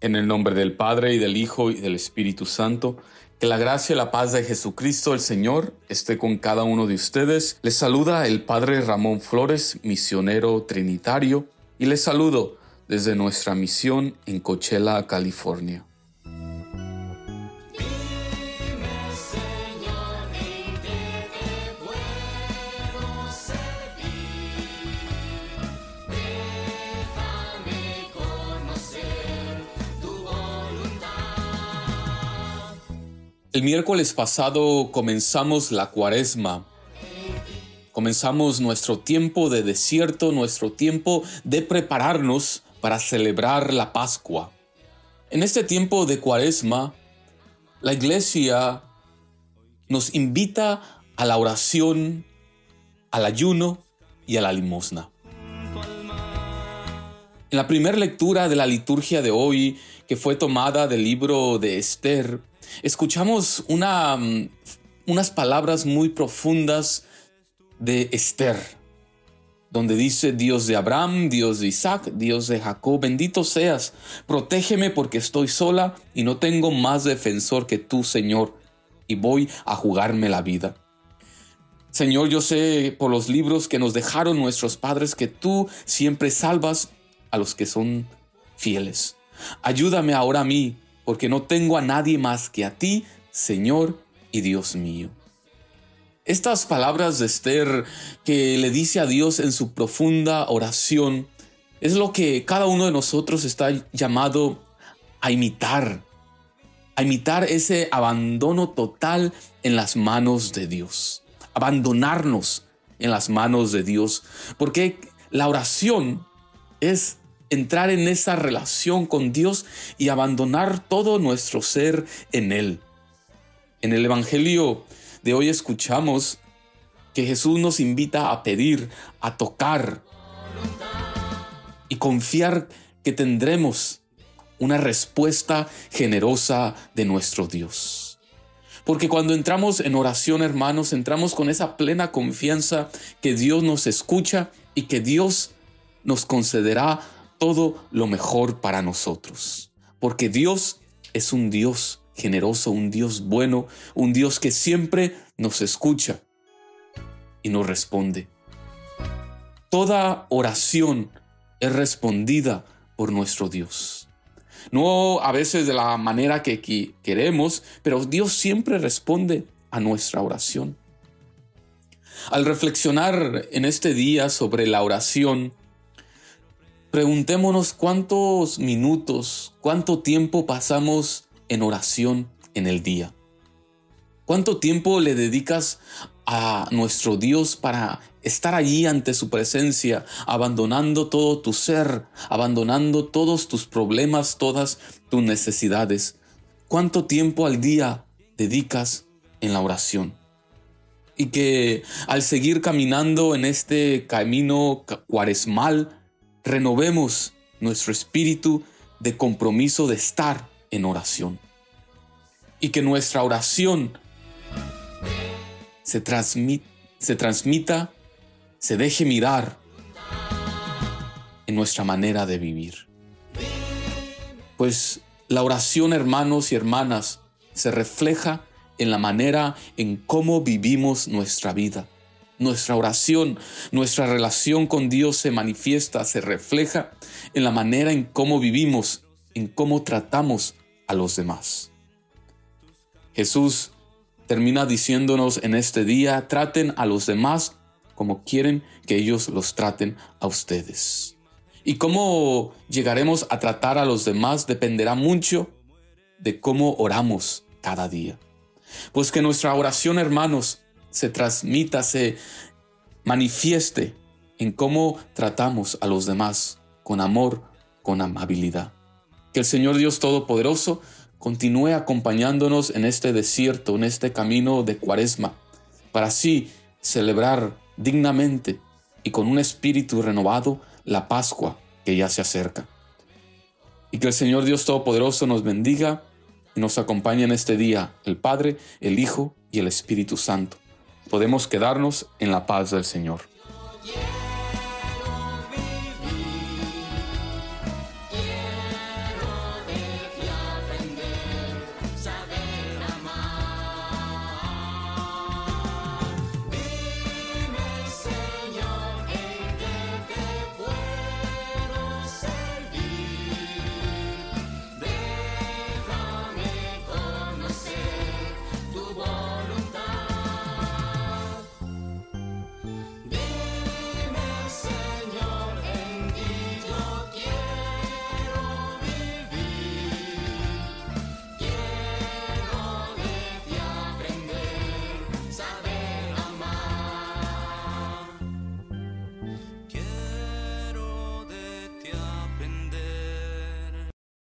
En el nombre del Padre y del Hijo y del Espíritu Santo, que la gracia y la paz de Jesucristo el Señor esté con cada uno de ustedes. Les saluda el Padre Ramón Flores, misionero trinitario, y les saludo desde nuestra misión en Coachella, California. El miércoles pasado comenzamos la cuaresma. Comenzamos nuestro tiempo de desierto, nuestro tiempo de prepararnos para celebrar la Pascua. En este tiempo de cuaresma, la iglesia nos invita a la oración, al ayuno y a la limosna. En la primera lectura de la liturgia de hoy, que fue tomada del libro de Esther, escuchamos mm, unas palabras muy profundas de Esther, donde dice Dios de Abraham, Dios de Isaac, Dios de Jacob, bendito seas, protégeme porque estoy sola y no tengo más defensor que tú, Señor, y voy a jugarme la vida. Señor, yo sé por los libros que nos dejaron nuestros padres que tú siempre salvas a los que son fieles. Ayúdame ahora a mí porque no tengo a nadie más que a ti, Señor y Dios mío. Estas palabras de Esther que le dice a Dios en su profunda oración es lo que cada uno de nosotros está llamado a imitar, a imitar ese abandono total en las manos de Dios, abandonarnos en las manos de Dios, porque la oración es entrar en esa relación con Dios y abandonar todo nuestro ser en Él. En el Evangelio de hoy escuchamos que Jesús nos invita a pedir, a tocar y confiar que tendremos una respuesta generosa de nuestro Dios. Porque cuando entramos en oración, hermanos, entramos con esa plena confianza que Dios nos escucha y que Dios nos concederá todo lo mejor para nosotros. Porque Dios es un Dios generoso, un Dios bueno, un Dios que siempre nos escucha y nos responde. Toda oración es respondida por nuestro Dios. No a veces de la manera que queremos, pero Dios siempre responde a nuestra oración. Al reflexionar en este día sobre la oración, Preguntémonos cuántos minutos, cuánto tiempo pasamos en oración en el día. ¿Cuánto tiempo le dedicas a nuestro Dios para estar allí ante su presencia, abandonando todo tu ser, abandonando todos tus problemas, todas tus necesidades? ¿Cuánto tiempo al día dedicas en la oración? Y que al seguir caminando en este camino cuaresmal, renovemos nuestro espíritu de compromiso de estar en oración. Y que nuestra oración se, se transmita, se deje mirar en nuestra manera de vivir. Pues la oración, hermanos y hermanas, se refleja en la manera en cómo vivimos nuestra vida. Nuestra oración, nuestra relación con Dios se manifiesta, se refleja en la manera en cómo vivimos, en cómo tratamos a los demás. Jesús termina diciéndonos en este día, traten a los demás como quieren que ellos los traten a ustedes. Y cómo llegaremos a tratar a los demás dependerá mucho de cómo oramos cada día. Pues que nuestra oración, hermanos, se transmita, se manifieste en cómo tratamos a los demás con amor, con amabilidad. Que el Señor Dios Todopoderoso continúe acompañándonos en este desierto, en este camino de cuaresma, para así celebrar dignamente y con un espíritu renovado la Pascua que ya se acerca. Y que el Señor Dios Todopoderoso nos bendiga y nos acompañe en este día, el Padre, el Hijo y el Espíritu Santo. Podemos quedarnos en la paz del Señor.